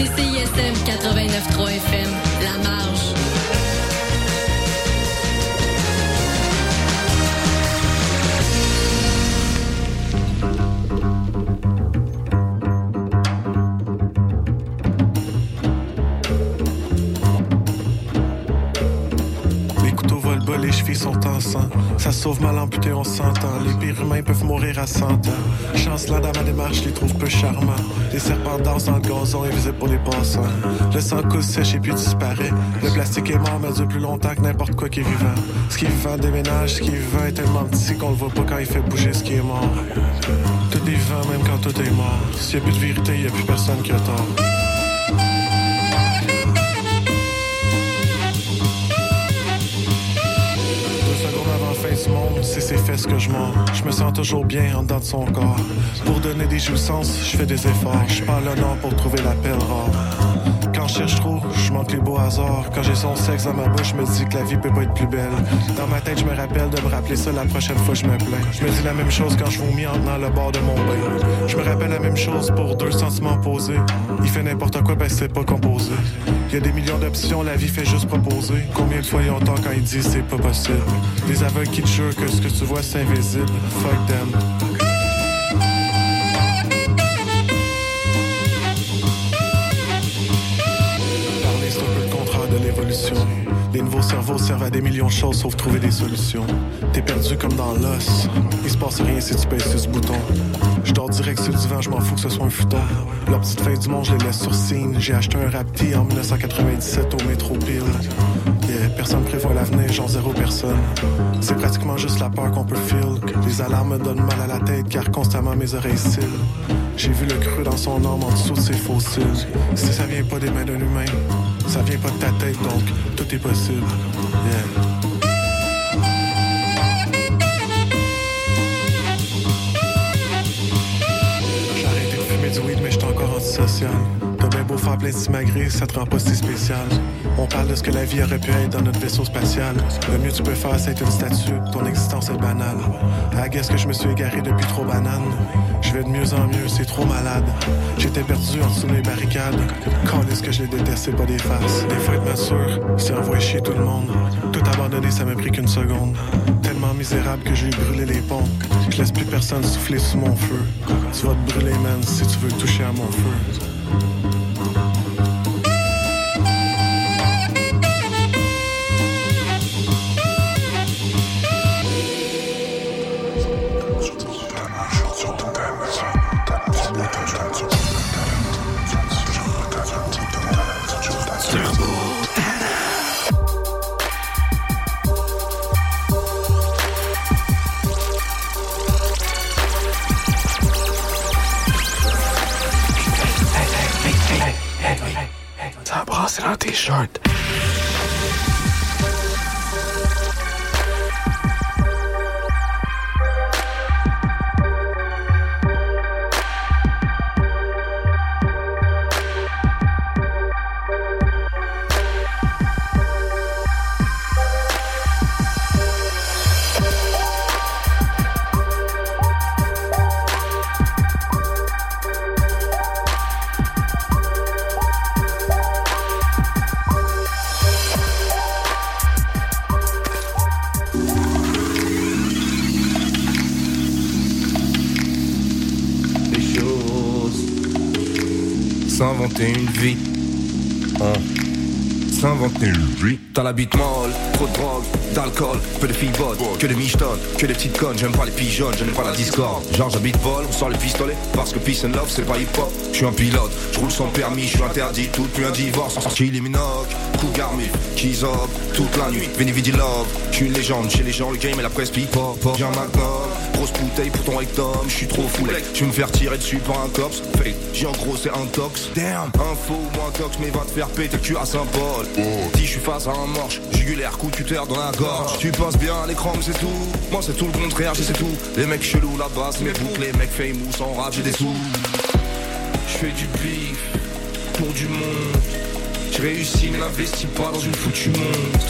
écoutez CISM 89.3 FM, La Marge. Les couteaux volent bas, les chevilles sont en sang. Ça sauve mal amputé, on s'entend. Les pires humains peuvent mourir à 100 ans. Chancelant dans ma démarche, je les trouve peu charmants. Les serpents dansent dans le gazon, invisibles pour les passants. Le sang coule sèche et puis disparaît. Le plastique est mort, mais dure plus longtemps que n'importe quoi qui est vivant. Ce qui est vivant déménage, ce qui est est tellement petit qu'on le voit pas quand il fait bouger ce qui est mort. Tout est vivant, même quand tout est mort. S'il y a plus de vérité, il y a plus personne qui a tort. Ses fesses que je mords. Je me sens toujours bien en dedans de son corps. Pour donner des jouissances, je fais des efforts. Je parle le pour trouver la perle rare. Quand je cherche trop, je manque les beaux hasards. Quand j'ai son sexe dans ma bouche, je me dis que la vie peut pas être plus belle. Dans ma tête, je me rappelle de me rappeler ça la prochaine fois que je me plains. Je me dis la même chose quand je vomis en tenant le bord de mon bain. Je me rappelle la même chose pour deux sentiments posés. Il fait n'importe quoi, ben c'est pas composé. Il y a des millions d'options, la vie fait juste proposer. Combien de fois ils ont quand ils disent c'est pas possible? Des aveugles qui te jurent que ce que tu vois c'est invisible. Fuck them. Parler, peu le contraire de l'évolution. Les nouveaux cerveaux servent à des millions de choses sauf trouver des solutions. T'es perdu comme dans l'os. Il se passe rien si tu pèses sur ce bouton. Je dors direct sur le divan, je m'en fous que ce soit un futon. La petite fin du monde, je les laisse sur signe. J'ai acheté un Rapti en 1997 au métro. Personne prévoit l'avenir, genre zéro personne. C'est pratiquement juste la peur qu'on peut feel. Les alarmes me donnent mal à la tête car constamment mes oreilles cillent. J'ai vu le creux dans son âme en dessous de ses fossiles. Si ça vient pas des mains d'un humain, ça vient pas de ta tête, donc tout est possible. Yeah. Du weed, mais j'étais encore antisocial. Bien beau faire plein de simagrées, ça te rend pas si spécial. On parle de ce que la vie aurait pu être dans notre vaisseau spatial. Le mieux tu peux faire, c'est être une statue. Ton existence est banale. Ah, qu'est-ce que je me suis égaré depuis trop banane. Je vais de mieux en mieux, c'est trop malade. J'étais perdu en dessous des barricades. Quand est-ce que je les déteste, c'est pas des farces. Des fois, être mature, c'est envoyer chier tout le monde. Tout abandonner, ça m'a pris qu'une seconde. Tellement misérable que j'ai brûlé les ponts. Je laisse plus personne souffler sous mon feu. Tu vas te brûler, man, si tu veux toucher à mon feu. S'inventer une vie. Hein. S'inventer une vie. T'as la bite molle, trop de drogue, d'alcool, peu de filles que des michtonnes, que des petites connes. J'aime pas les pigeonnes, je n'aime pas la discorde. Genre j'habite vol, on sort les pistolets, parce que peace and love c'est pas hip hop. Je suis un pilote, je roule sans permis, je suis interdit, tout plus un divorce. En sortie les minocs, cougar mif, cheese up, toute la nuit, Veni Vidi Love. Je suis une légende, chez les gens le game et la presse pop, pop. J'ai un magnum, grosse bouteille pour ton rectum, je suis trop foulé. Je vais me faire tirer dessus par un cops, fake, j'ai en gros c'est un tox. Damn, info ou un tox, mais va te faire péter le cul à Saint-Paul. Si je suis face à un morche, jugulaire, coup de tuteur dans la gorge. Tu passes bien à l'écran, mais c'est tout. Moi c'est tout le contraire, je sais tout. Les mecs chelous là-bas, c'est mes boucles, les mecs famous en rap, j'ai des sous. Je fais du bif pour du monde. J'ai réussi, mais n'investis pas dans une foutue montre.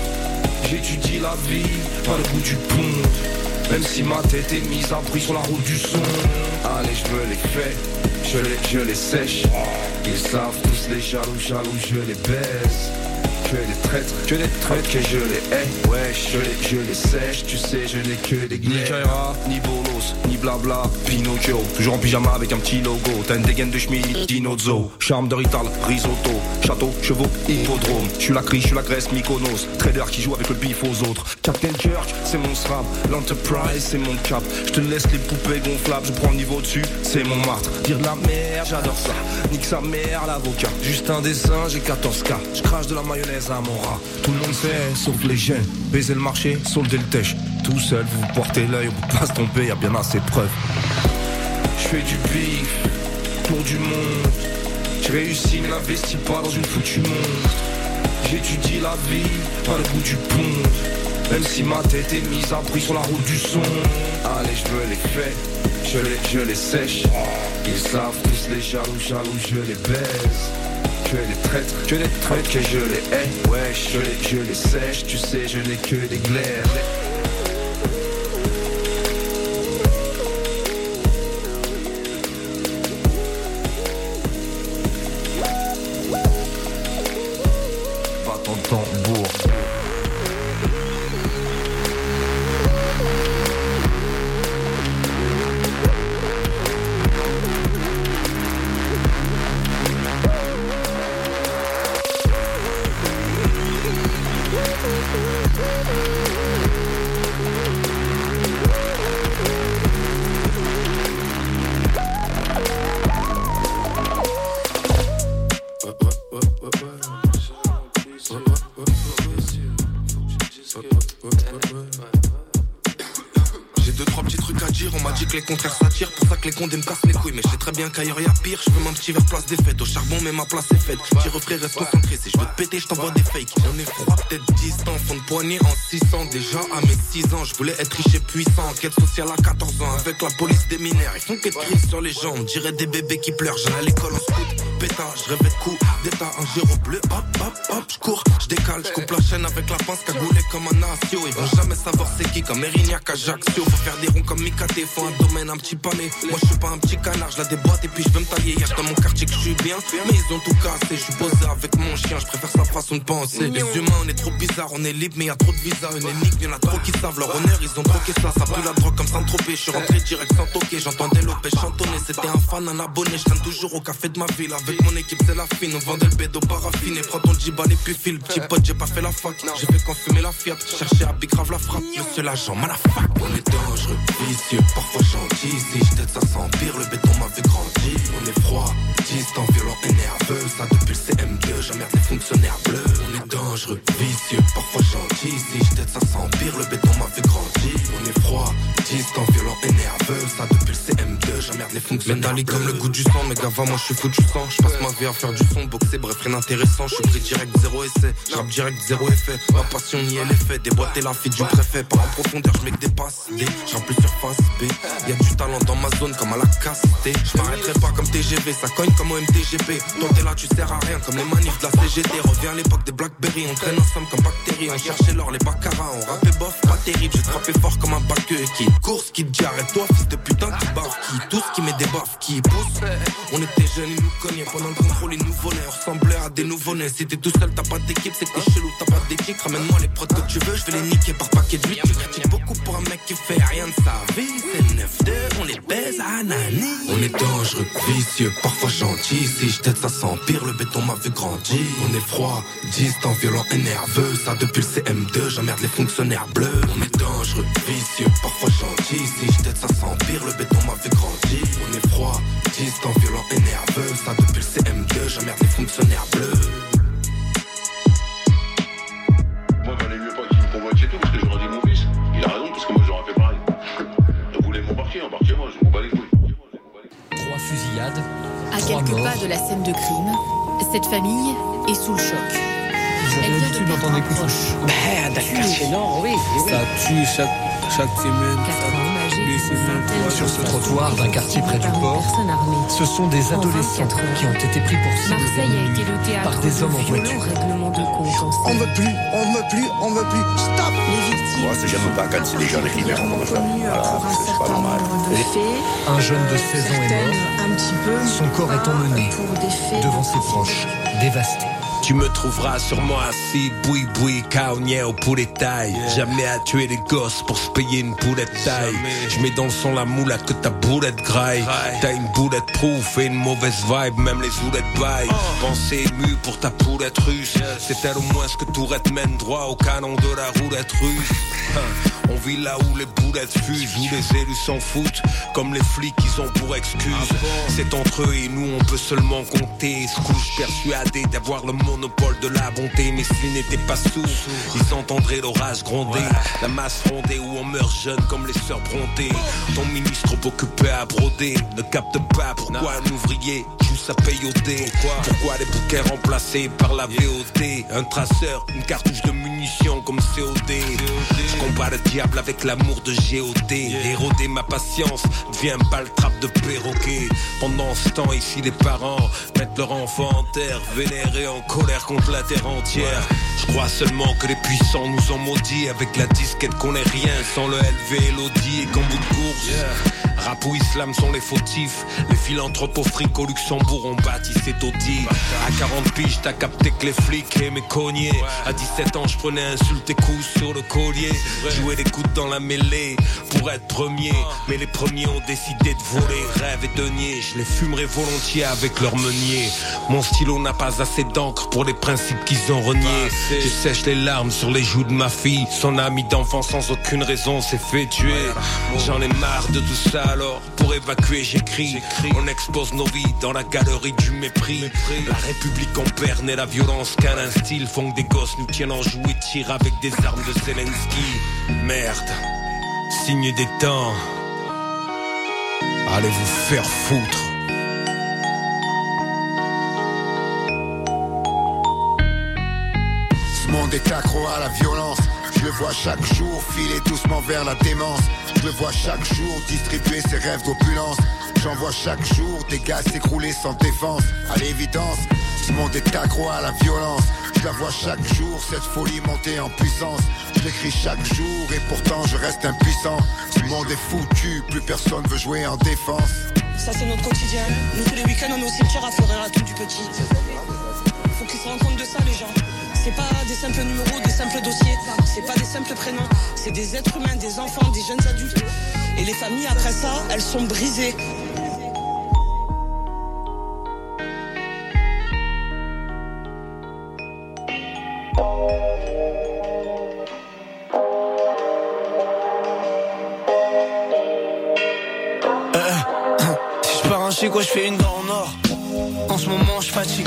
J'étudie la vie, pas le bout du pont. Même si ma tête est mise à prix sur la route du son. Allez je me les fais Je les, je les sèche. Ils savent tous les jaloux, jaloux, je les baisse. Que des traîtres, que des traîtres, que je les hais, ouais, je les, je les sèche, tu sais, je n'ai que des glaires. Ni Kaira, ni Bolos, blabla, Pinocchio, toujours en pyjama avec un petit logo, t'as une dégaine de Schmidt, Dinozo, charme de Rital, risotto, château, chevaux, hippodrome, je suis la crie, je suis la Grèce, Mykonos, trader qui joue avec le bif aux autres, Captain Kirk, c'est mon SRAM, l'Enterprise, c'est mon cap, je te laisse les poupées gonflables, je prends le niveau dessus, c'est mon martre, dire de la merde, j'adore ça, nique sa mère, l'avocat, juste un dessin, j'ai 14K, je crache de la mayonnaise à mon rat. Tout le monde sait, sauf les jeunes. Baiser le marché, solder le tèche. Tout seul, vous portez l'œil, on peut pas se tromper, y a bien assez de preuves. Je fais du bif pour du monde. Je réussis, n'investis pas dans une foutue monstre. J'étudie la vie par le bout du pont. Même si ma tête est mise à prix sur la route du son. Allez, je veux les fais, je les, je les sèche. Ils savent tous les jaloux, jaloux, je les baise que des traîtres, que des traîtres, que je les hais, ouais, je les, je les sèche, tu sais, je n'ai que des glaires. Bien qu'ailleurs y a pire, je veux mon petit verre place des fêtes. Au charbon, mais ma place est faite. Tire frère, reste concentré. Si je veux te péter, je t'envoie des fakes. On est froid, peut-être distant, fond de poignée en 600. Déjà à mes 6 ans, je voulais être riche et puissant. Enquête sociale à 14 ans, avec la police des mineurs. Ils font que de sur les gens, on dirait des bébés qui pleurent. J'allais à l'école en scout, pétard, je rêvais de coups d'état, un géro bleu. Hop, hop, hop, je cours, je décale, je coupe la chaîne avec la pince cagoulée comme un asio. Ils vont jamais savoir c'est qui, comme Erignac Ajaccio. Faut faire des ronds comme Mikate, faut un domaine un petit pané. Moi je suis pas un petit canard, je la déboîte et puis je veux me tailler. Y'a dans mon quartier que je suis bien, mais ils ont tout cassé. Je suis posé avec mon chien, je préfère sa façon de penser. Les humains, on est trop bizarres, on est libre, mais y a trop de visas. Une énigme, y'en a trop qui savent leur honneur, ils ont troqué ça. Ça pue la drogue comme sans tropé. Je suis rentré direct sans toquer, j'entendais Lopez chantonner. C'était un fan, un abonné, je toujours au café de ma ville. Avec mon équipe, c'est la fine, on vendait le bédo paraffiné. Prends ton djibal et puis file. Petit pote, j'ai pas fait la fac, j'ai fait confumer la fiat. Chercher à grave la frappe, monsieur l'agent, mal la fac. On est dangereux, vicieux, parfois gentil. Si je t'aide, ça s'empire, le béton m'a fait grandir. On est froid, distant, violent et nerveux. Ça depuis le CM2, j'emmerde les fonctionnaires bleus. On est dangereux, vicieux, parfois gentil. Si je t'aide, ça s'empire, le béton m'a fait grandir. On est froid, distant, violent et nerveux. Ça depuis le CM2, j'emmerde les fonctionnaires Métallique comme le goût du sang, mais gava, moi je suis foutu sang. Je passe ma vie à faire du son, boxer, bref, rien d'intéressant. Je suis pris direct, zéro essai. J'rappe direct, zéro effet. Ma passion elle est fait. Déboîter la fille du préfet. Par en profondeur, je mets que des passes. D, j'rappe plus surface B. Y'a du talent dans ma zone comme à la casse T. Je m'arrêterai pas comme TGV, ça cogne comme au MTGP. Toi t'es là, tu sers à rien comme les manifs de la CGT. Reviens à l'époque des Blackberry, on traîne ensemble comme bactéries. On cherchait l'or, les baccaras, on rappait bof, pas terrible. J'ai frappé fort comme un bac qui course, qui dit arrête-toi, fils de putain, qui bave, qui tous qui met des baffes, qui pousse. On était jeunes, ils nous cognaient pendant le contrôle, ils nous volaient. On ressemblait à des nouveau-nés. Si t'es tout seul, t'as pas d'équipe, c'est que t'es chelou, t'as pas d'équipe. Ramène-moi les prods que tu veux, je vais les niquer par paquet de 8. Tu critiques beaucoup pour un mec qui fait rien de sa vie. C'est 9-2, on les baise à Nani. On est dangereux, vicieux, parfois gentil. Si je t'aide, ça s'empire, le béton m'a vu grandir. On est froid, distant, violent et nerveux. Ça depuis le CM2, j'emmerde les fonctionnaires bleus. On est dangereux, vicieux, parfois gentil. Si je t'aide, ça s'empire, le béton m'a vu grandir. On est froid, distant, violent et nerveux. Ça le CM2, j'emmerde les fonctionnaires bleus. Moi, valait mieux pas qu'il me convoite chez tout, parce que j'aurais dit mon fils. Il a raison, parce que moi, j'aurais fait pareil. Vous voulez m'embarquer, embarquez-moi, je m'en bats les couilles. Trois fusillades. À trois quelques morts. pas de la scène de crime, cette famille est sous le choc. Vous avez Elle vient de l'habitude perdre d'entendre un des coups. proche. Ben, dans le quartier nord, oui. oui. Ça tue chaque, chaque semaine. Quatre ça Sur ce trottoir d'un quartier près du port, ce sont des adolescents qui ont été pris pour cible Marseille a été le théâtre par des hommes en voiture. On veut plus, on veut plus, on veut plus. Stop Les victimes Moi, c'est j'aime pas quand c'est des jeunes qui meurent. reconnues Voilà, pour un c'est pas normal. Un jeune de 16 ans est mort. Son corps est emmené devant ses proches, dévasté. Tu me trouveras sûrement assis, boui boui, caognier au poulet taille. Jamais à tuer des gosses pour se payer une boulette taille. Je mets dans le son la moula que ta boulette graille. T'as une boulette proof et une mauvaise vibe, même les oulettes baillent. Pensée émue pour ta poulette russe. C'est elle au moins ce que Tourette mène droit au canon de la roulette russe. On vit là où les boulettes fusent, où les élus s'en foutent, comme les flics qu'ils ont pour excuse. C'est entre eux et nous, on peut seulement compter. Scrooge persuadé d'avoir le monopole de la bonté, mais s'ils n'étaient pas sourds, ils entendraient l'orage gronder. La masse fondée où on meurt jeune comme les sœurs Brontë. Ton ministre trop occupé à broder ne capte pas pourquoi un ouvrier joue sa paye au dé. Pourquoi? Les bouquets remplacés par la VOD Un traceur, une cartouche de munitions comme COD. Je combats le diable avec l'amour de GOD. Éroder ma patience devient un balle-trappe de perroquet. Pendant ce temps, ici, les parents mettent leur enfant en terre, vénérés en colère contre la terre entière. Je crois seulement que les puissants nous ont maudits avec la disquette qu'on est rien sans le LV et l'Audi et qu'en bout de course. Rap ou islam sont les fautifs. Les philanthropes au fric au Luxembourg ont bâti cet audit. À 40 piges, t'as capté que les flics aimaient cogner. À 17 ans, je prenais insulte et coups sur le collier. Jouer les coudes dans la mêlée pour être premier. Mais les premiers ont décidé de voler rêve et deniers. Je les fumerai volontiers avec leur meunier. Mon stylo n'a pas assez d'encre pour les principes qu'ils ont reniés. Je sèche les larmes sur les joues de ma fille. Son ami d'enfant sans aucune raison s'est fait tuer. J'en ai marre de tout ça alors. Pour évacuer, j'écris. On expose nos vies dans la galerie du mépris. La République en perd et la violence qu'un instille font que des gosses nous tiennent en joue et tirent avec des armes de Zelensky. Merde. Signe des temps. Allez vous faire foutre? Ce monde est accro à la violence. Je le vois chaque jour filer doucement vers la démence. Je le vois chaque jour distribuer ses rêves d'opulence. J'en vois chaque jour des gars s'écrouler sans défense. À l'évidence, ce monde est accro à la violence. Je la vois chaque jour, cette folie monter en puissance. Je l'écris chaque jour et pourtant je reste impuissant. Ce monde est foutu, plus personne veut jouer en défense. Ça c'est notre quotidien. Nous tous les week-ends on est au cimetière à fleurir la tombe du petit. Faut qu'ils se rendent compte de ça les gens. C'est pas des simples numéros, des simples dossiers. C'est pas des simples prénoms. C'est des êtres humains, des enfants, des jeunes adultes. Et les familles après ça, elles sont brisées. Un chic, ouais, je fais une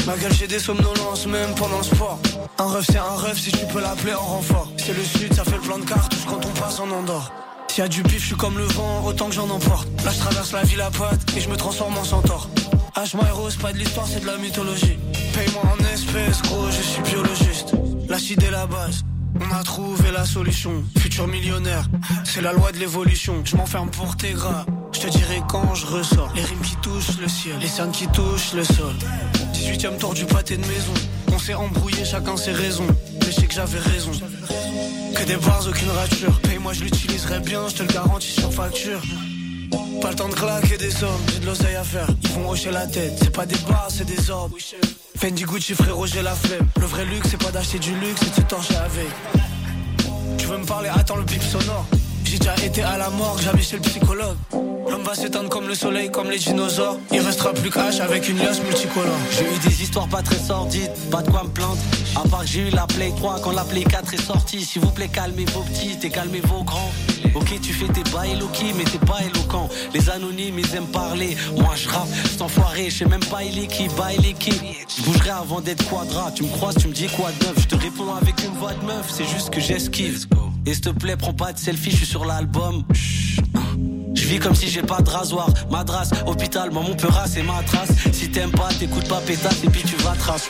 Ma gueule, j'ai des somnolences, même pendant le sport. Un rêve, c'est un rêve, si tu peux l'appeler en renfort. C'est le sud, ça fait le plan de cartouche quand on passe en Andorre. S'il y a du pif, je suis comme le vent, autant que j'en emporte. Là, je traverse la ville à patte et je me transforme en centaure. H, my rose, pas de l'histoire, c'est de la mythologie. Paye-moi en espèces, gros, je suis biologiste. L'acide est la base. On a trouvé la solution, futur millionnaire, c'est la loi de l'évolution. Je m'enferme pour tes gras, je te dirai quand je ressors. Les rimes qui touchent le ciel, les cernes qui touchent le sol. 18ème tour du pâté de maison, on s'est embrouillé, chacun ses raisons. Mais je que j'avais raison. Que des bars, aucune rature. Paye-moi, je l'utiliserai bien, je te le garantis sur facture. Pas le temps de claquer des sommes, j'ai de l'oseille à faire. Ils vont hocher la tête, c'est pas des bars, c'est des orbes. Fendi Gucci, frérot, j'ai la flemme. Le vrai luxe, c'est pas d'acheter du luxe, c'est de se torcher avec. Tu veux me parler, attends le bip sonore. J'ai déjà été à la morgue, j'avais chez le psychologue. L'homme va s'éteindre comme le soleil, comme les dinosaures. Il restera plus qu'H avec une liasse multicolore. J'ai eu des histoires pas très sordides, pas de quoi me plaindre. À part que j'ai eu la Play 3 quand la Play 4 est sortie. S'il vous plaît, calmez vos petits et calmez vos grands. Ok, tu fais tes bails low-key, mais t'es pas éloquent. Les anonymes, ils aiment parler. Moi, je rappe, cet enfoiré, je sais même pas il est qui, bail il est qui. Je bougerai avant d'être quadra. Tu me croises, tu me dis quoi de neuf? Je te réponds avec une voix de meuf, c'est juste que j'esquive. Et s'il te plaît, prends pas de selfie, je suis sur l'album. Je vis comme si j'ai pas de rasoir. Madras, hôpital, moi mon peur c'est ma trace. Si t'aimes pas, t'écoutes pas pétasse et puis tu vas trace.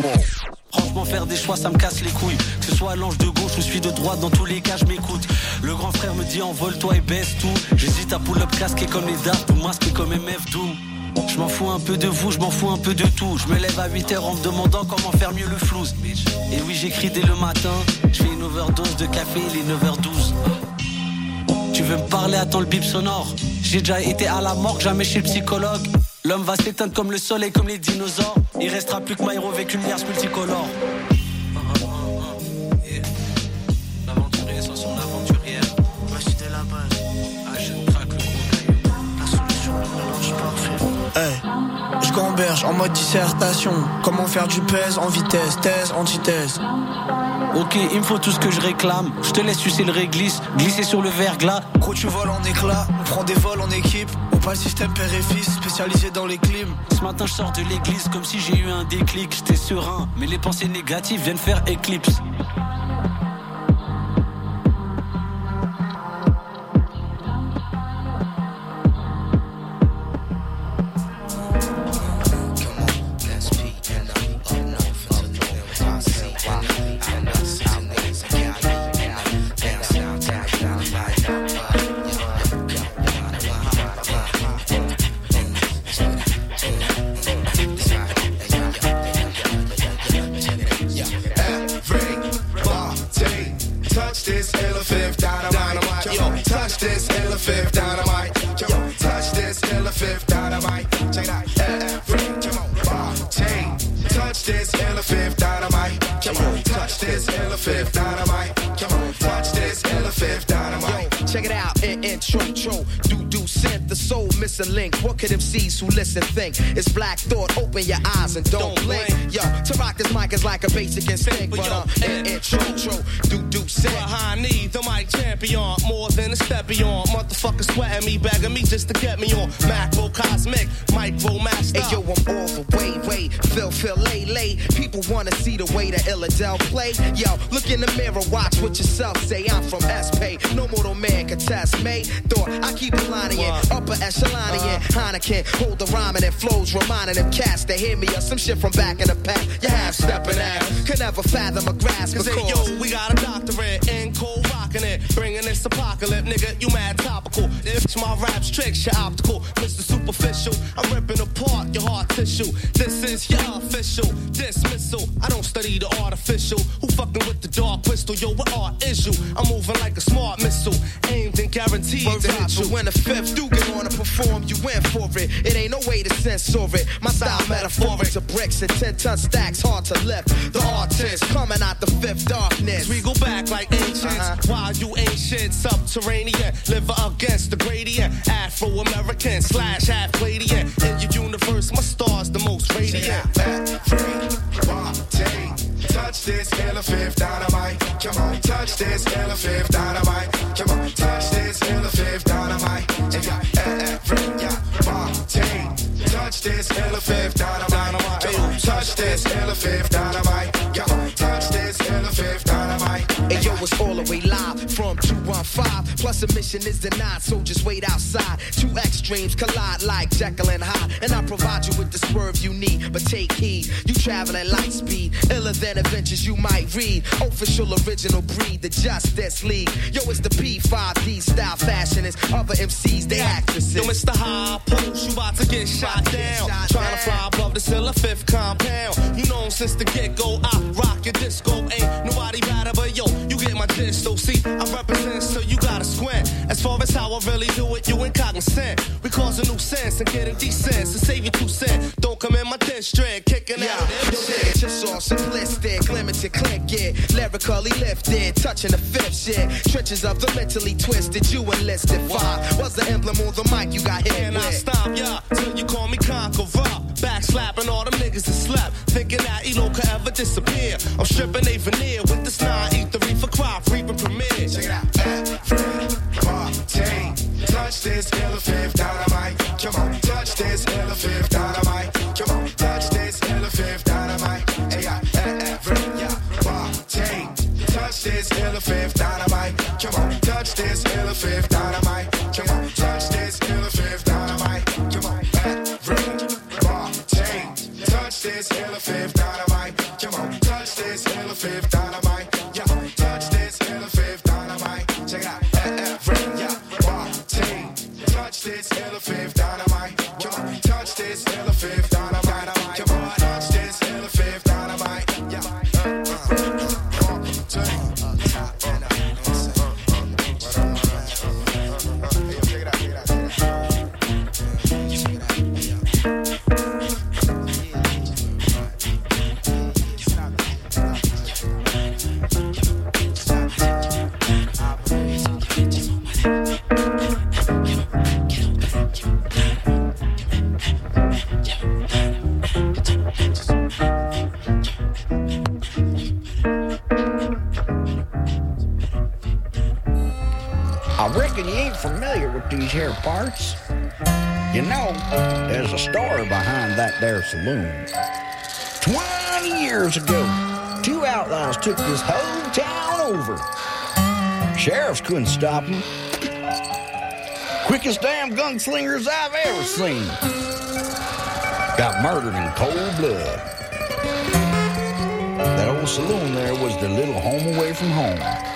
Franchement, faire des choix, ça me casse les couilles. Que ce soit l'ange de gauche ou suis de droite, dans tous les cas, je m'écoute. Le grand frère me dit envole-toi et baisse tout. J'hésite à pull up casqué comme les dards ou masqué comme MF Doom. Je m'en fous un peu de vous, je m'en fous un peu de tout. Je me lève à 8h en me demandant comment faire mieux le flouze. Et oui, j'écris dès le matin. Je fais une overdose de café, il est 9h12. Tu veux me parler, attends le bip sonore. J'ai déjà été à la mort, jamais chez le psychologue. L'homme va s'éteindre comme le soleil, comme les dinosaures. Il restera plus que Myro avec une liasse multicolore. En mode dissertation. Comment faire du pèse en vitesse, thèse, antithèse. Ok, il me faut tout ce que je réclame. Je te laisse sucer le réglisse, glisser sur le verglas. Gros, tu voles en éclat, on prend des vols en équipe. On pas le système père et fils, spécialisé dans les clims. Ce matin, je sors de l'église comme si j'ai eu un déclic. J'étais serein, mais les pensées négatives viennent faire éclipse. Basic instinct, but in intro, tro, do do sent. Behind me, the mic champion, more than a step beyond. Motherfucker sweating me, begging me just to get me on. Macro cosmic, micro master. Hey yo, I'm all the way, way, Phil, Phil, lay, lay. People wanna see the way that Illadel play. Yo, look in the mirror, watch what yourself say. I'm from SP, no mortal man can test me. In, upper echelon in. Uh-huh. Heineken, hold the rhyming and flows, reminding them cats to hear me or some shit from back in the past. You half stepping ass, could never fathom a grasp. Cause hey, yo, we got a doctorate in cold rocking it. Bringing this apocalypse, nigga, you mad topical. My raps tricks, you're optical. Mr. Superficial, I'm ripping apart your heart tissue. This is your official dismissal. I don't study the artificial. Who fucking with the dark crystal? Yo, what art is you? I'm moving like a smart missile. Aimed and guaranteed Word to hit you. when the fifth do get on to perform, you went for it. It ain't no way to censor it. My style metaphoric to bricks and ten ton stacks, hard to lift. The artist coming out the fifth darkness. We go back like ancients. Uh-huh. While you ancient, subterranean, live against the gradient. Afro American slash half Palladian. In your universe, my star's the most radiant. Touch this elephant dynamite. Come on, touch this elephant dynamite. Come on, touch this elephant dynamite. And yeah, everybody, touch this elephant dynamite. On, touch this elephant dynamite. On, touch this elephant dynamite. Hey yo, it's all the way live from 215. Plus admission is denied, so just wait outside. Two extremes collide like Jekyll and Hyde. And I provide you with the swerve you need, but take heed. You travel at light speed, iller than adventures you might read. Official original breed, the Justice League. Yo, it's the P5D style fashionists. Other MCs, they actresses. Yo, Mr. High Post, you about to get shot down. Trying to fly above the cellar fifth compound. You know since the get go, I rock your disco. Ain't nobody better but yo, you get my disto. See, I represent, so you gotta squint. As far as how I really do it, you ain't cognizant. We cause a new sense and getting decent. So save you two cents. Don't come in my district, kicking out of shit. Just all simplistic, limited click it, lyrically lifted, touching the fifth shit. Trenches of the mentally twisted, you enlisted. Five was the emblem on the mic you got hit And I stop ya till you call me conqueror. Back slapping all them niggas that slept, thinking that Elo could ever disappear. I'm stripping a veneer with this nine, eat the reefer crop, reaping premiere. Check it out. Everybody, touch this elephant dynamite. Come on, touch this elephant dynamite. Come on, touch this elephant dynamite. Hey, yeah, everybody, touch this elephant dynamite. Come on, touch this elephant dynamite. Come on, touch this elephant dynamite. Come on, everybody, touch this elephant dynamite. Here parts. You know, there's a story behind that there saloon. Twenty years ago, two outlaws took this whole town over. Sheriffs couldn't stop them. Quickest damn gunslingers I've ever seen. Got murdered in cold blood. That old saloon there was their little home away from home.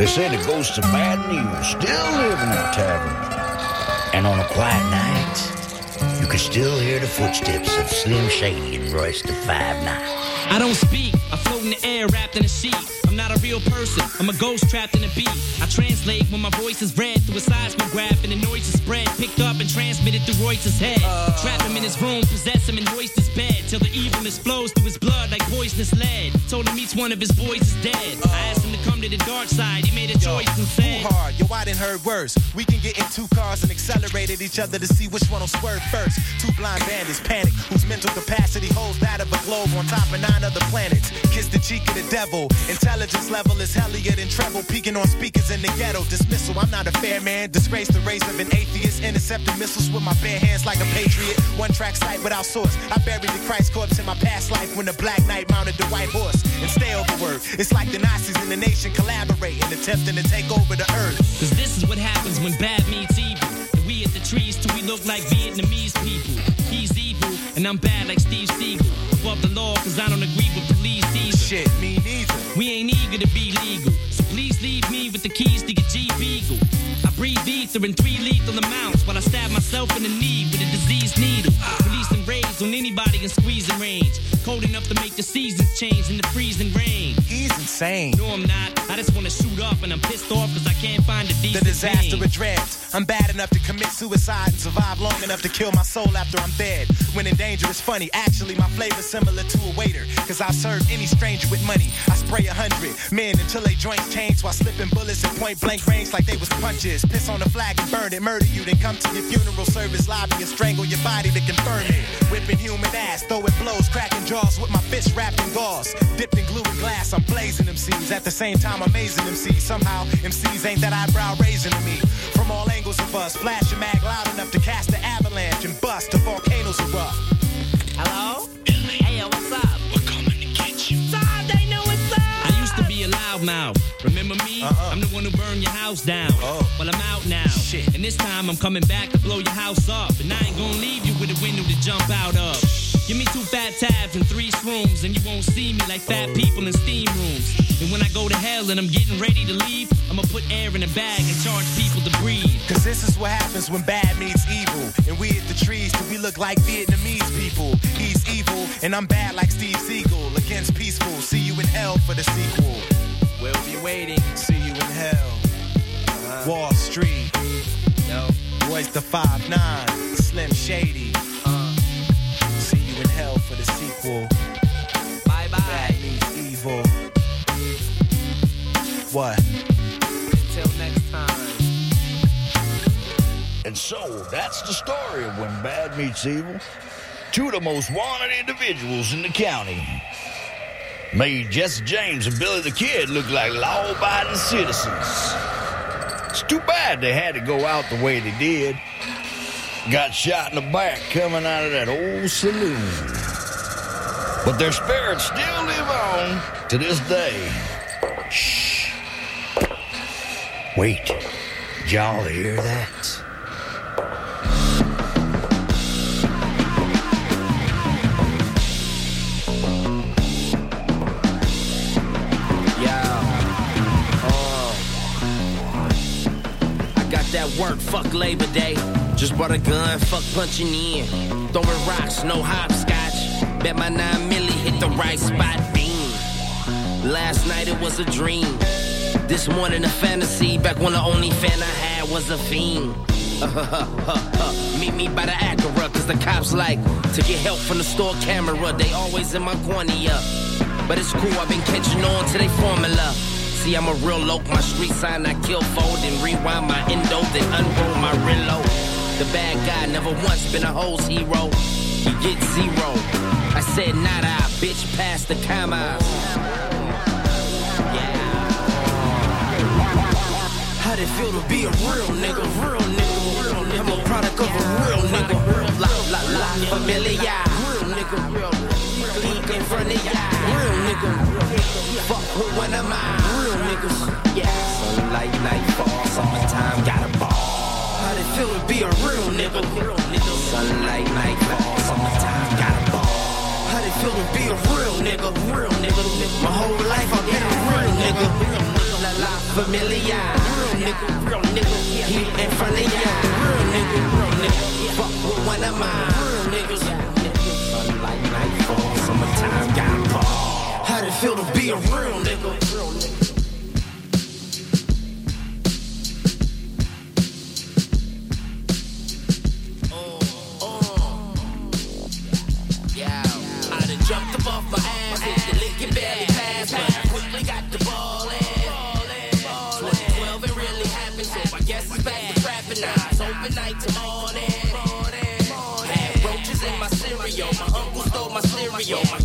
They say the ghosts of bad news still live in that tavern. And on a quiet night, you can still hear the footsteps of Slim Shady and Royce the Five Nine. I don't speak. I float in the air wrapped in a sheet. I'm not a real person. I'm a ghost trapped in a beat. I translate when my voice is read through a seismograph and the noise is spread, picked up and transmitted through Royce's head. Trap him in his room, possess him and hoist his bed till the evilness flows through his blood like poisonous lead. Told him each one of his boys is dead. I asked him to come to the dark side. He made a choice and said, Too hard, yo, I didn't heard worse. We can get in two cars and accelerate at each other to see which one will swerve first. Two blind bandits panic, whose mental capacity holds that of a globe on top of nine other planets. Kiss the cheek of the devil. Intelligence level is hellier than treble, Peeking on speakers in the ghetto. Dismissal, I'm not a fair man. Disgrace the race of an atheist. Intercepting missiles with my bare hands like a patriot. One track sight without source. I buried the Christ corpse in my past life when the Black Knight mounted the white horse. And stay overworked. It's like the Nazis and the nation collaborating, attempting to take over the earth. Cause this is what happens when bad meets evil. And we at the trees till we look like Vietnamese people. He's evil, and I'm bad like Steve Seagal. Above the law, cause I don't agree with police either. Shit, me neither. We ain't eager to be legal. So please leave me with the keys to your Jeep Eagle. I breathe ether in three lethal amounts while I stab myself in the knee with a diseased needle. Release Releasing rays on anybody in squeezing range. Cold enough to make the seasons change in the freezing rain. He's insane. No, I'm not. I just wanna shoot up and I'm pissed off cause I can't find a decent The disaster thing. dreads. I'm bad enough to commit suicide and survive long enough to kill my soul after I'm dead. When in danger, it's funny. Actually, my flavor's similar to a waiter. Cause I'll serve any stranger with money. I spray a hundred men until they joints change while slipping bullets at point blank range like they was punches. Piss on the flag and burn it, murder you, then come to your funeral service lobby and strangle your body to confirm it. Whipping human ass, throwing blows, cracking jaws with my fist wrapped in gauze. Dipped in glue and glass, I'm blazing MCs. At the same time, amazing MCs. Somehow, MCs ain't that eyebrow raising to me. From all angles of us, flash a mag loud enough to cast the avalanche and bust the volcanoes erupt. Hello? Hey, yo, what's up? We're coming to get you. Todd, they know what's up. I used to be a loudmouth. Remember me? Uh-huh. I'm the one who burned your house down. Oh. Well, I'm out now. Shit. And this time I'm coming back to blow your house up. And I ain't gonna leave you with a window to jump out of. Give me two fat tabs and three shrooms, and you won't see me like fat oh. people in steam rooms. And when I go to hell and I'm getting ready to leave, I'ma put air in a bag and charge people to breathe. Cause this is what happens when bad meets evil. And we hit the trees till we look like Vietnamese people. He's evil, and I'm bad like Steve Seagal. Against peaceful, see you in hell for the sequel. We'll be waiting, see you in hell. Wall Street. Yo. Royce the 5'9, Slim Shady. Huh? See you in hell for the sequel. Bye bye. Bad meets evil. What? Until next time. And so, that's the story of when bad meets evil. Two of the most wanted individuals in the county. Made Jesse James and Billy the Kid look like law abiding citizens. It's too bad they had to go out the way they did. Got shot in the back coming out of that old saloon. But their spirits still live on to this day. Shh. Wait. Y'all hear that? Work, fuck Labor Day. Just brought a gun, fuck punching in. Throwing rocks, no hopscotch. Bet my 9 milli hit the right spot, beam. Last night it was a dream. This morning a fantasy. Back when the only fan I had was a fiend. Meet me by the Acura, cause the cops like to get help from the store camera. They always in my corner. But it's cool, I've been catching on to their formula. See, I'm a real loc, my street sign I kill fold and rewind my endo, then unroll my reload. The bad guy never once been a hoe's hero. You get zero. I said nada, bitch, pass the camera. How'd it feel to be a real nigga? Real nigga, real nigga. I'm a product of a real nigga. La la la, familiar. Real nigga, real League in front of ya. Real nigga. Fuck with one of mine. Real niggas. Yeah. Sunlight, nightfall, summertime, got a ball. How'd it feel to be a real nigga? Sunlight, nightfall, summertime, got a ball. How'd it feel to be a real nigga? Real nigga. My whole life I've been a real nigga. La la, familiar. Real nigga, real nigga. Heat in front of ya. Real nigga, real nigga. Fuck with one of mine. Real niggas. Summertime, got. How'd it feel to be a real nigga? My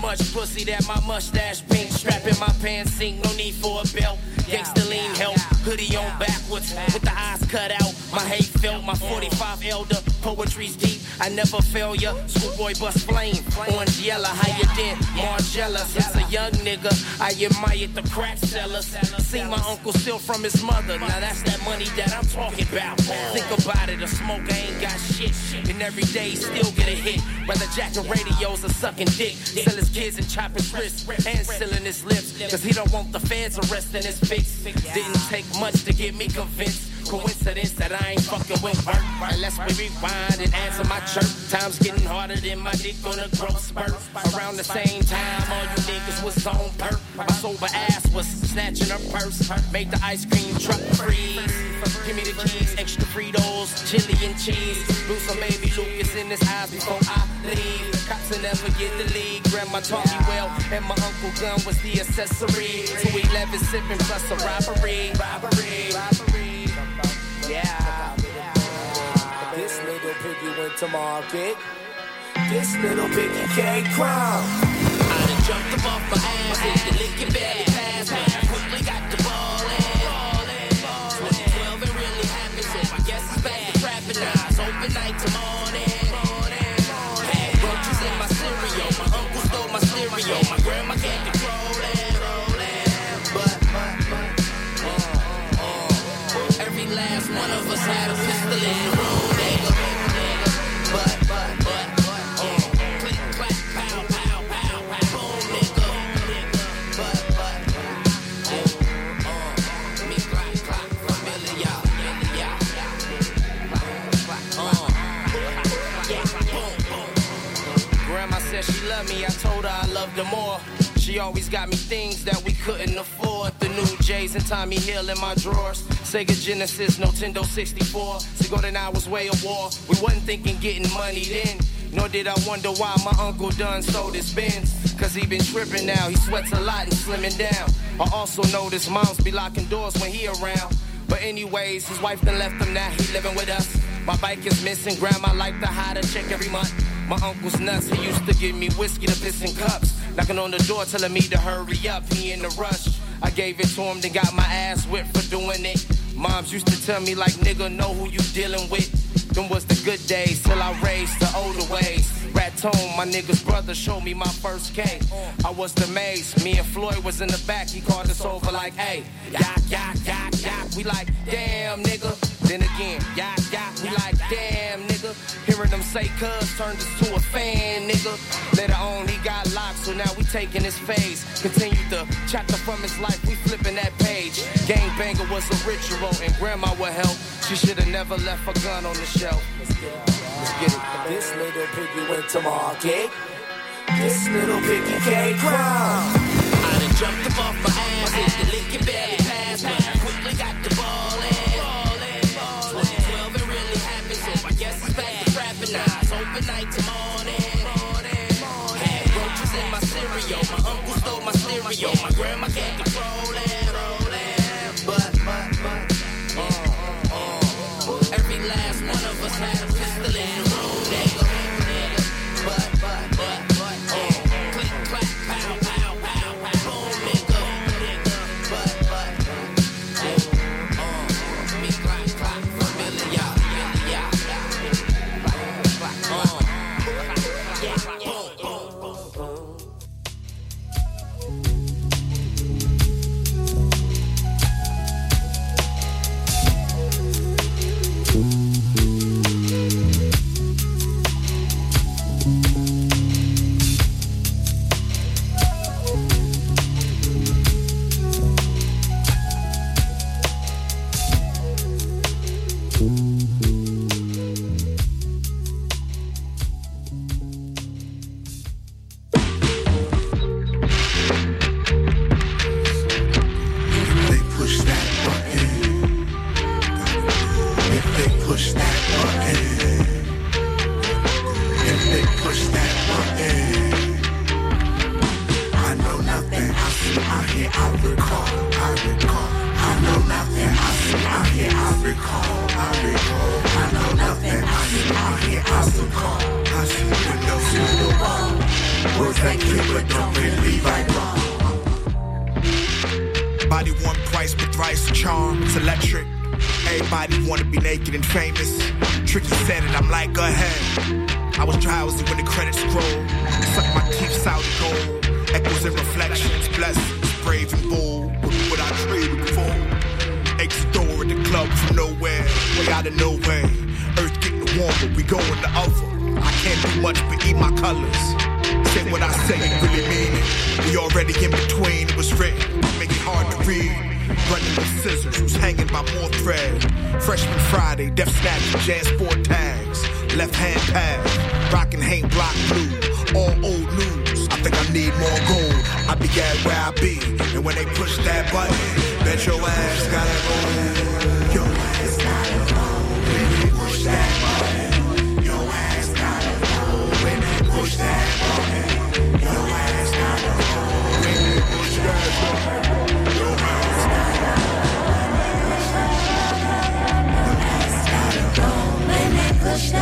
much pussy that my mustache pink. Strapping my pants sink, no need for a belt. Gangsta lean help, hoodie on backwards with the eyes cut out. My hate felt, my 45 elder, poetry's deep. I never fail ya. Schoolboy bust flame, orange yellow, how you did? Margella, since a young nigga, I admired the crack sellers. See my uncle steal from his mother. Now that's that money that I'm talking about. Think about it, a smoker ain't got shit. And every day still get a hit. Whether jacking radios or sucking dick. Sell his kids and chop his wrists and sealing his lips. Cause he don't want the feds arresting his fix. Didn't take much to get me convinced. Coincidence that I ain't fucking with work. Unless we rewind and answer my chirp. Time's getting harder than my dick on a growth spurt. Around the same time, all you niggas was on perk. My sober ass was snatching her purse. Made the ice cream truck freeze. Give me the keys, extra Fritos, chili and cheese. Blew some baby Lucas in his eyes before I leave. Cops will never get the lead. Grandma taught me well, and my uncle gun was the accessory. 211 sipping plus a robbery. Robbery. Robbery. This little piggy went to market. This little piggy can't cry. I done jumped up off my ass, hit the lick and I loved her more. She always got me things that we couldn't afford. The new J's and Tommy Hill in my drawers. Sega Genesis, Nintendo 64. Sigo and I was way of war. We wasn't thinking getting money then. Nor did I wonder why my uncle done sold his Benz. Cause he been tripping now. He sweats a lot and slimming down. I also notice moms be locking doors when he around. But anyways, his wife done left him now. He living with us. My bike is missing. Grandma like to hide a check every month. My uncle's nuts. He used to give me whiskey to piss in cups. Knocking on the door telling me to hurry up. He in a rush. I gave it to him, then got my ass whipped for doing it. Moms used to tell me like, nigga, know who you dealing with. Them was the good days till I raised the older ways. Rat Tone, my nigga's brother, showed me my first K. I was the maze. Me and Floyd was in the back. He called us over like, hey, yak, yak, yak, yak. We like, damn, nigga. Then again, yak, yak. We like, damn, nigga. Hearing them say cuz turned us to a fan, nigga. Later on, he got locked, so now we taking his phase. Continued the chapter from his life, we flipping that page. Gang banger was a ritual, and grandma would help. She should have never left a gun on the shelf. Let's get it. Let's get it. This little piggy went to market. This little piggy came crown. I done jumped up off my ass, hit the barely passed me. Quickly got the ball to rapping now. It's open night to morning. Had roaches in my cereal. My uncle stole my stereo. My grandma can't control it. Charm. It's electric. Everybody wanna be naked and famous. Tricky said it, I'm like, go ahead. I was drowsy when the credits scroll. Suck my teeth out of gold. Echoes and reflections, blessings, brave and bold. What I trade it for? Exit door at the club from nowhere, way out of nowhere. Earth getting warmer, we go in the other. I can't do much but eat my colors. Say what I say and really mean it. We already in between, it was written. Make it hard to read. Running with scissors, who's hanging by more thread. Freshman Friday, Def Snatch, Jazz Four tags. Left hand pass, rockin' Hank Block Blue. All old news, I think I need more gold. I be at where I be, and when they push that button, bet your ass gotta go. Your ass gotta go. When they push that button, your ass gotta go. When they push that button, your ass gotta go. When they push that button, Every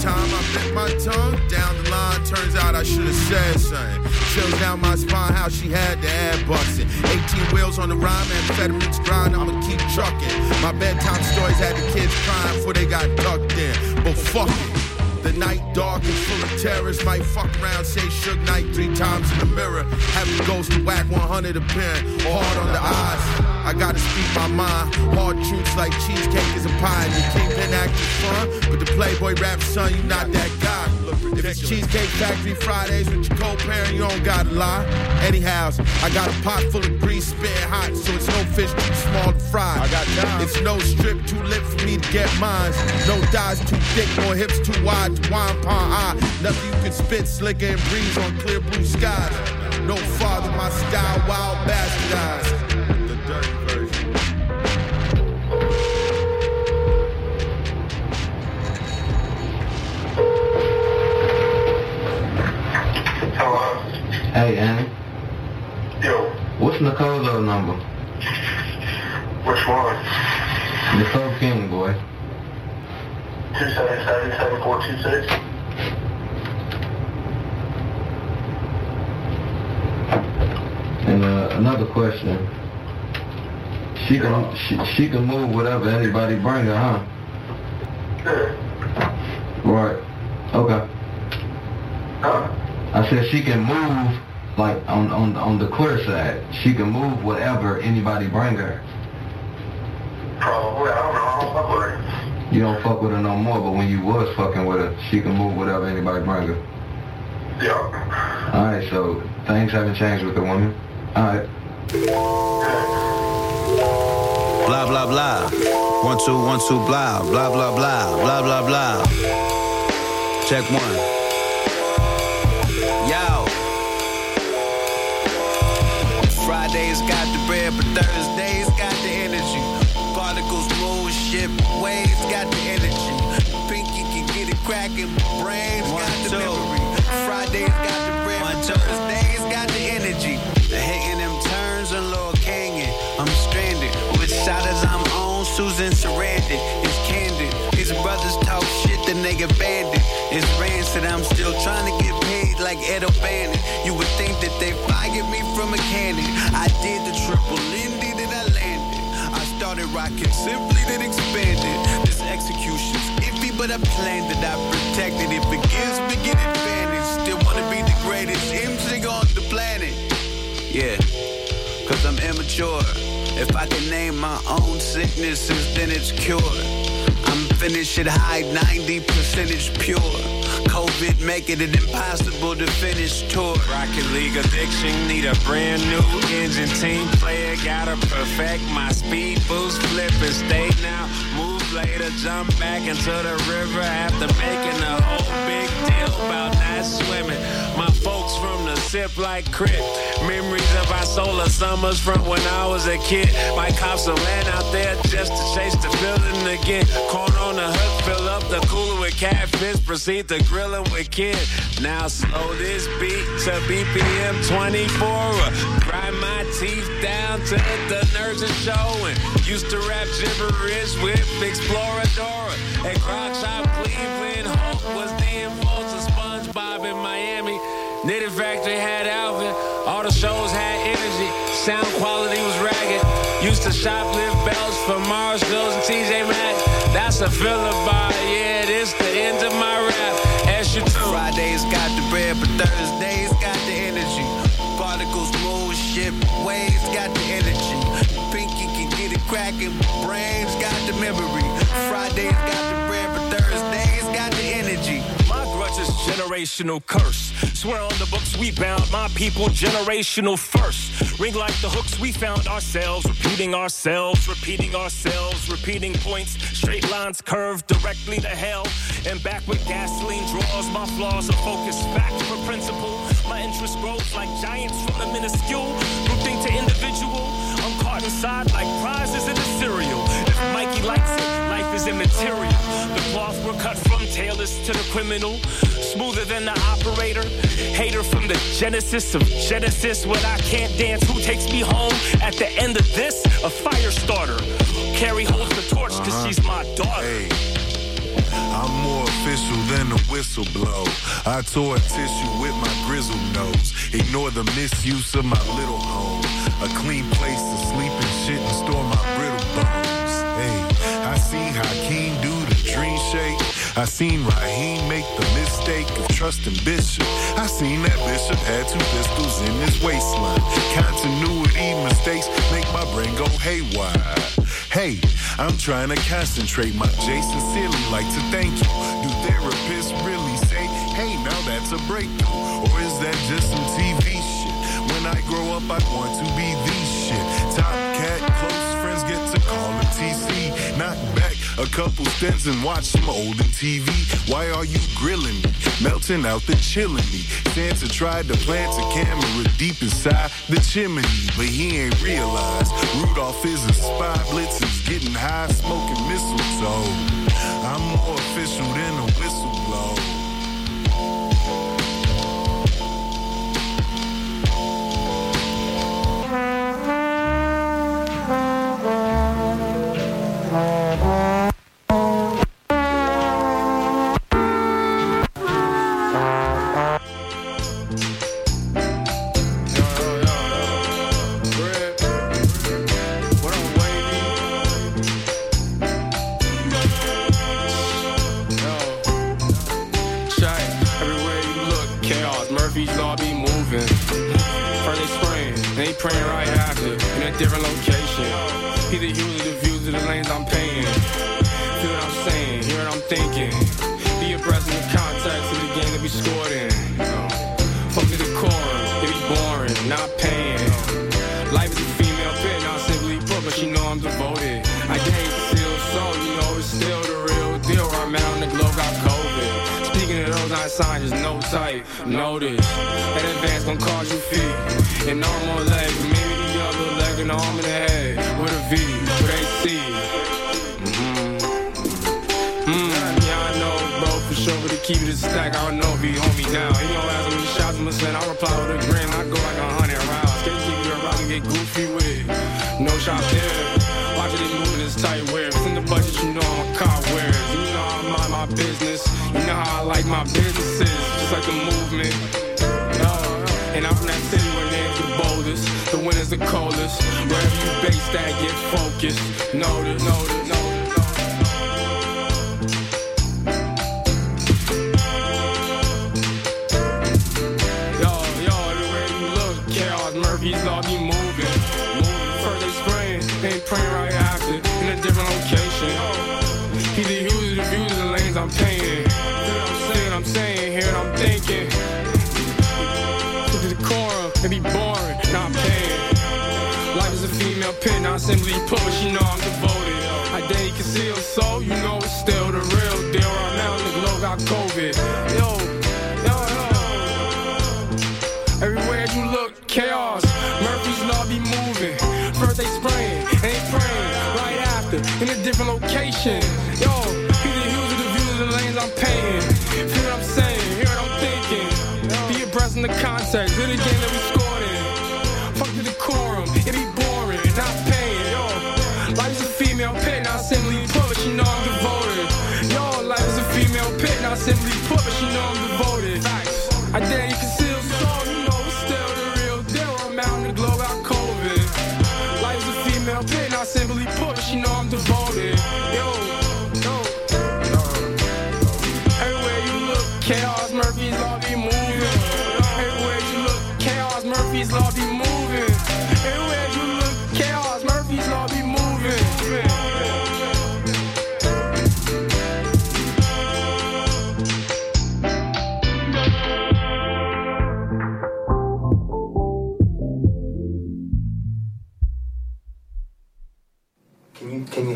time I bit my tongue, down the line, turns out I should have said something. Chills down my spine, how she had the air busting. 18 wheels on the rhyme, amphetamines grind, I'ma keep trucking. My bedtime stories had the kids crying before they got tucked in. But fuck. The night dark and full of terrors. Might fuck around, say Suge Knight three times in the mirror. The ghost to whack 100 a pen. Hard on the eyes. I gotta speak my mind. Hard truths like cheesecake is a pie. The kingpin act is fun, but the Playboy rap son, you not that guy. If it's Cheesecake Factory Fridays with your co-parent, you don't gotta lie. Anyhow, I got a pot full of grease, spitting hot, so it's no fish too small to fry. I got time. It's no strip too lit for me to get mines. No thighs too thick, no hips too wide to wine pond eye. Nothing you can spit slicker and breeze on clear blue skies. No father, my style, wild bastardized. Hey, Annie. Yo. What's Nicole's number? Which one? Nicole King, boy. 277-7426. And uh, another question. She can she, she can move whatever anybody bring her, huh? Right. Okay. I said she can move like on on on the clear side. She can move whatever anybody bring her. Probably. I don't know. I don't fuck with her. You don't fuck with her no more, but when you was fucking with her, she can move whatever anybody bring her. Yeah. All right, so things haven't changed with the woman. All right. Blah blah blah. One two one two blah blah blah blah blah blah blah. Check one. Fridays got the bread, but Thursdays got the energy. Particles move, shit, waves got the energy. Pinky can get it cracking, brains got the memory. Fridays got the bread, but Thursdays got the energy. The hitting them turns and Lord Canyon. I'm stranded with shotters I'm on. Susan surrendered. Abandoned. It's rancid. I'm still trying to get paid like Ed O'Bannon. You would think that they fired me from a cannon. I did the triple Lindy that I landed. I started rocking simply, then expanded. This execution's iffy, but I planned it. I protected it. Begins, begin advantage. Still wanna be the greatest MC on the planet. Yeah, cause I'm immature. If I can name my own sicknesses, then it's cured. I'm finished at high 90 percentage pure. COVID making it impossible to finish tour. Rocket League addiction, need a brand new engine. Team player, gotta perfect my speed boost, flip and stay now. Move later, jump back into the river after making a whole big deal about not swimming. My folks from zip like crit. Memories of our solar summers from when I was a kid. Might cop some land out there just to chase the feeling again. Corn on the hook, fill up the cooler with catfish, proceed to grilling with kid. Now slow this beat to BPM 24. Grind my teeth down to the nerves are showing. Used to rap gibberish with Exploradora. At Crowd Shop Cleveland, Hulk was Factory had Alvin. All the shows had energy. Sound quality was ragged. Used to shoplift belts for Marshalls and TJ Maxx. That's a filler bar. Yeah, this the end of my rap. As you do. Fridays got the bread, but Thursdays got the energy. Particles move, shit, waves got the energy. Pinky can get it cracking, brains got the memory. Fridays got the bread, generational curse. Swear on the books we bound, my people generational first. Ring like the hooks we found ourselves, repeating ourselves, repeating ourselves, repeating points. Straight lines curved directly to hell. And back with gasoline draws, my flaws are focused back for principle. My interest grows like giants from the minuscule, grouping to individual. I'm caught inside like prizes in a cereal. If Mikey likes it, life is immaterial. The cloth we're cut tailors to the criminal. Smoother than the operator. Hater from the genesis of Genesis. When I can't dance, who takes me home? At the end of this, a fire starter. Carrie holds the torch because Uh-huh. she's my daughter. Hey. I'm more official than a whistle blow. I tore a tissue with my grizzled nose. Ignore the misuse of my little home. A clean place to sleep and shit and store my brittle bones. Hey, I seen Hakeem do the dream shake. I seen Raheem make the mistake of trusting Bishop. I seen that Bishop had two pistols in his waistline. Continuity mistakes make my brain go haywire. Hey, I'm trying to concentrate. My Jason Silly like to thank you. Do therapists really say, hey, now that's a breakthrough? Or is that just some TV shit? When I grow up, I want to be the shit. Top cat, close friends get to call him TC. Not back a couple stints and watch some olden TV. Why are you grilling me? Melting out the chilling me. Santa tried to plant a camera deep inside the chimney, but he ain't realized Rudolph is a spy. Blitz is getting high, smoking mistletoe. I'm more official than a whistleblower. It's still the real deal. Right now, the globe got COVID. Yo, yo, yo. Everywhere you look, chaos. Murphy's Law be moving. First they spraying, they praying. Right after, in a different location. Yo, either use of the views of the lanes I'm paying. Feel what I'm saying, hear what I'm thinking. Be abreast in the context, the game that we scored simply put, but she know I'm devoted. I dare you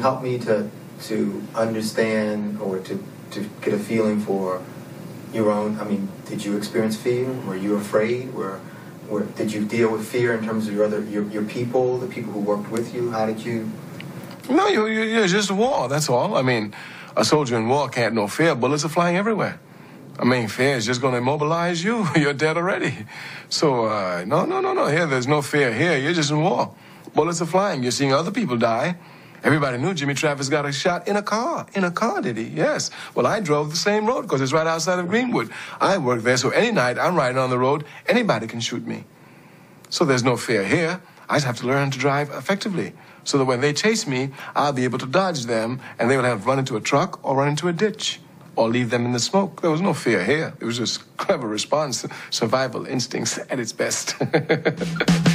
help me to to understand or to, to get a feeling for your own? I mean, did you experience fear? Were you afraid? Were, were did you deal with fear in terms of your other your, your people, the people who worked with you? How did you? No, you, you, you- it's just a war. That's all. I mean, a soldier in war can't know fear. Bullets are flying everywhere. I mean, fear is just going to immobilize you. You're dead already. So, uh, no, no, no, no. Here, there's no fear. Here, you're just in war. Bullets are flying. You're seeing other people die. Everybody knew Jimmy Travis got a shot in a car. In a car, did he? Yes. Well, I drove the same road because it's right outside of Greenwood. I work there, so any night I'm riding on the road, anybody can shoot me. So there's no fear here. I just have to learn to drive effectively so that when they chase me, I'll be able to dodge them and they will have run into a truck or run into a ditch or leave them in the smoke. There was no fear here. It was just clever response, survival instincts at its best.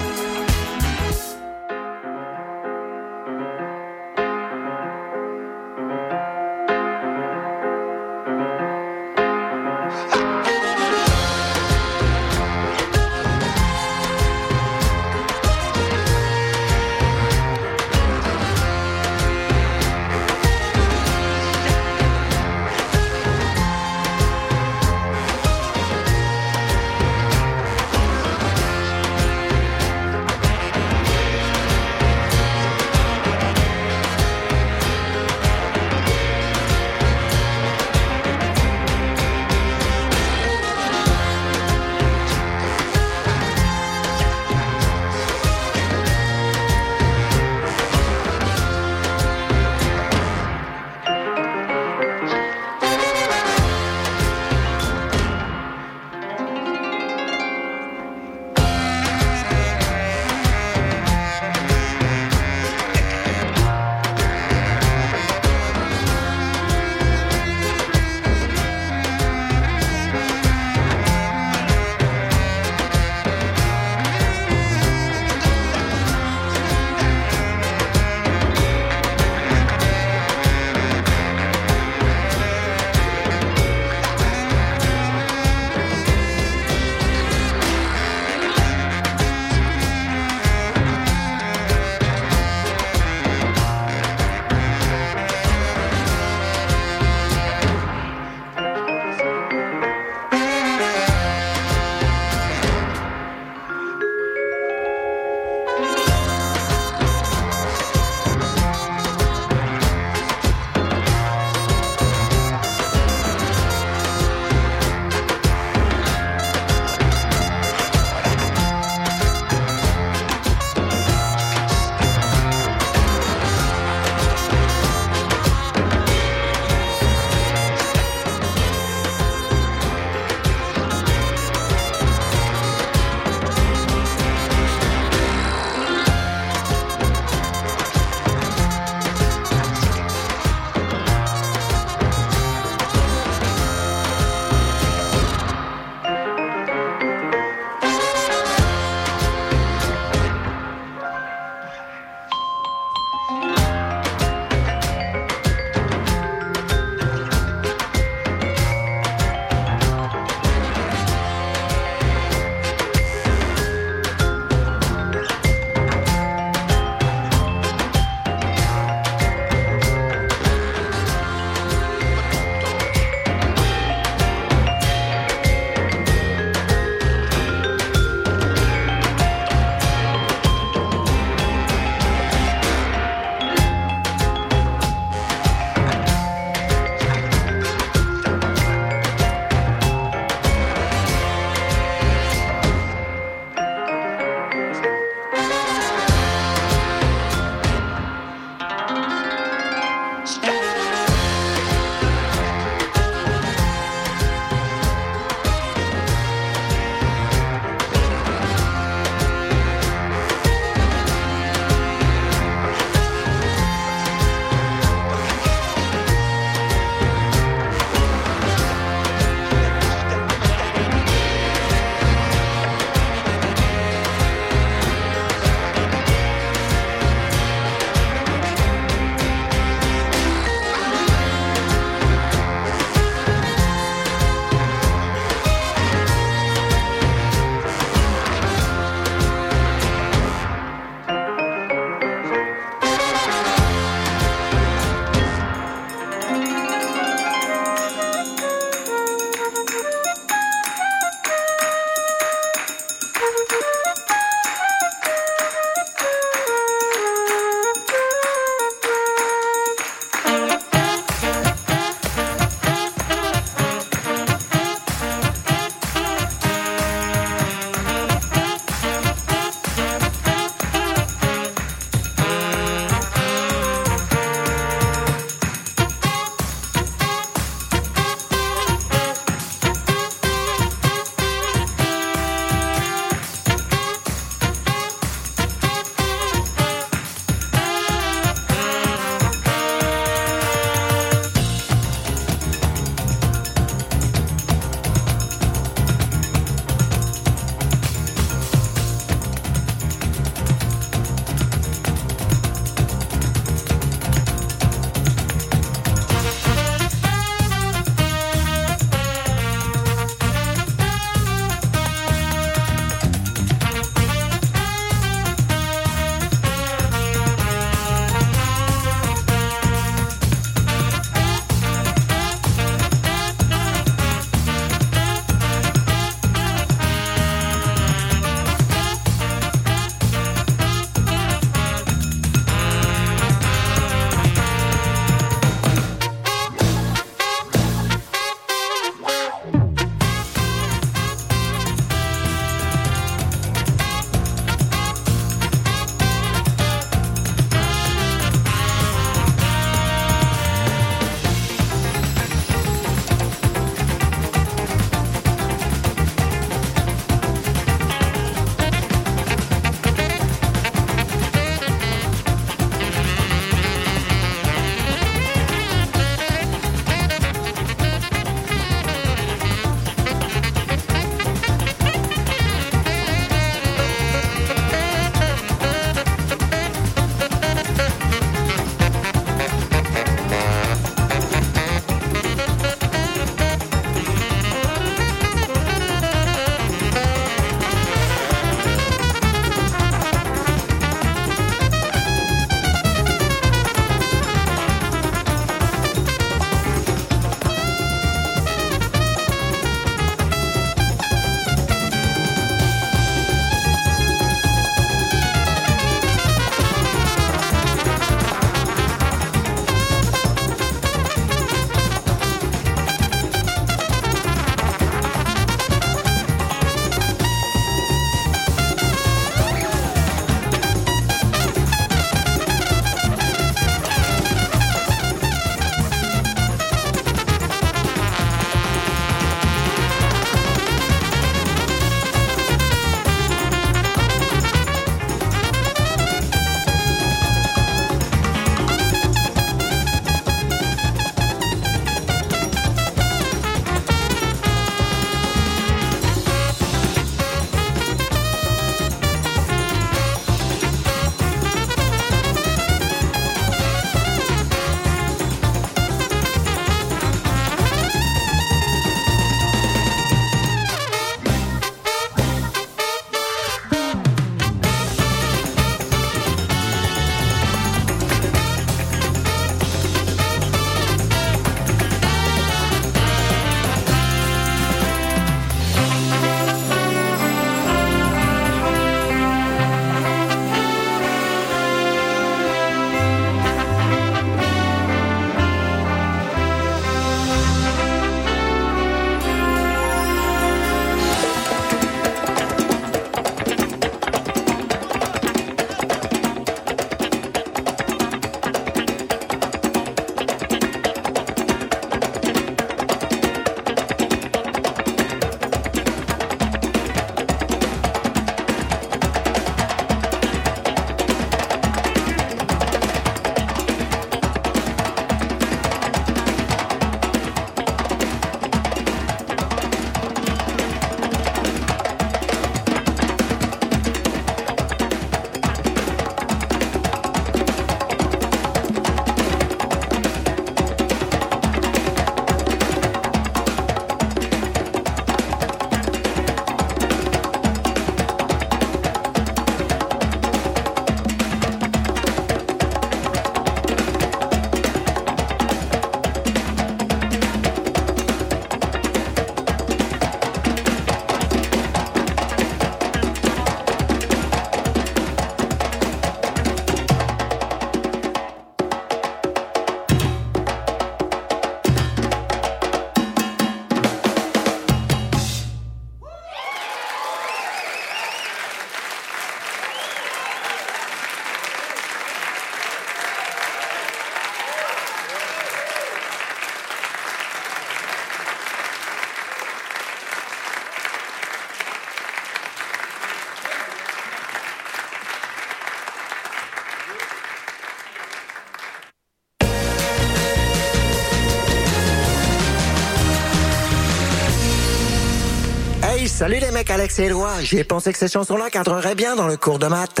salut les mecs Alex et Éloi. J'ai pensé que ces chansons-là cadreraient bien dans le cours de maths.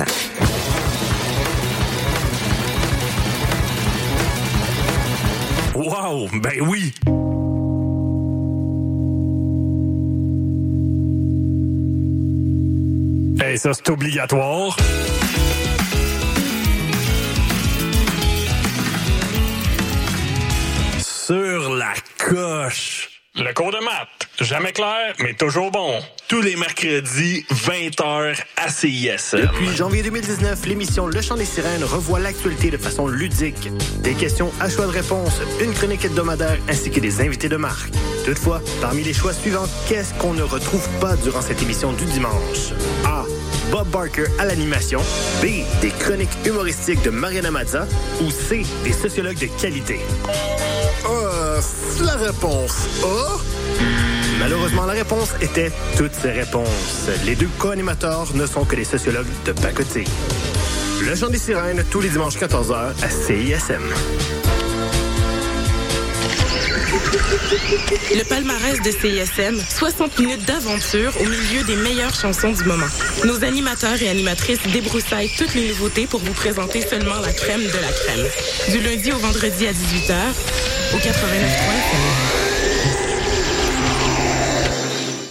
Wow, ben oui. Hey, ça c'est obligatoire. Jamais clair, mais toujours bon. Tous les mercredis, 20h à CISM. Depuis janvier 2019, l'émission Le Chant des Sirènes revoit l'actualité de façon ludique. Des questions à choix de réponse, une chronique hebdomadaire ainsi que des invités de marque. Toutefois, parmi les choix suivants, qu'est-ce qu'on ne retrouve pas durant cette émission du dimanche? A. Bob Barker à l'animation. B. Des chroniques humoristiques de Mariana Mazza. Ou C. Des sociologues de qualité. Euh, la réponse A. Malheureusement, la réponse était toutes ces réponses. Les deux co-animateurs ne sont que des sociologues de pacotille. Le chant des sirènes, tous les dimanches 14h à CISM. Le palmarès de CISM, 60 minutes d'aventure au milieu des meilleures chansons du moment. Nos animateurs et animatrices débroussaillent toutes les nouveautés pour vous présenter seulement la crème de la crème. Du lundi au vendredi à 18h, au 89.3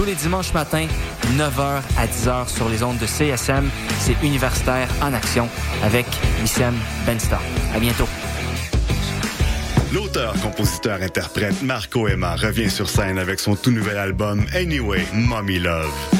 Tous les dimanches matins, 9h à 10h sur les ondes de CSM, c'est Universitaire en Action avec Wissem Bensta. À bientôt. L'auteur, compositeur, interprète Marco Emma revient sur scène avec son tout nouvel album Anyway, Mommy Love.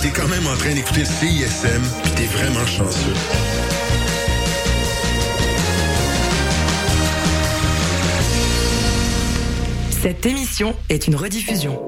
t'es quand même en train d'écouter CISM, pis t'es vraiment chanceux. Cette émission est une rediffusion.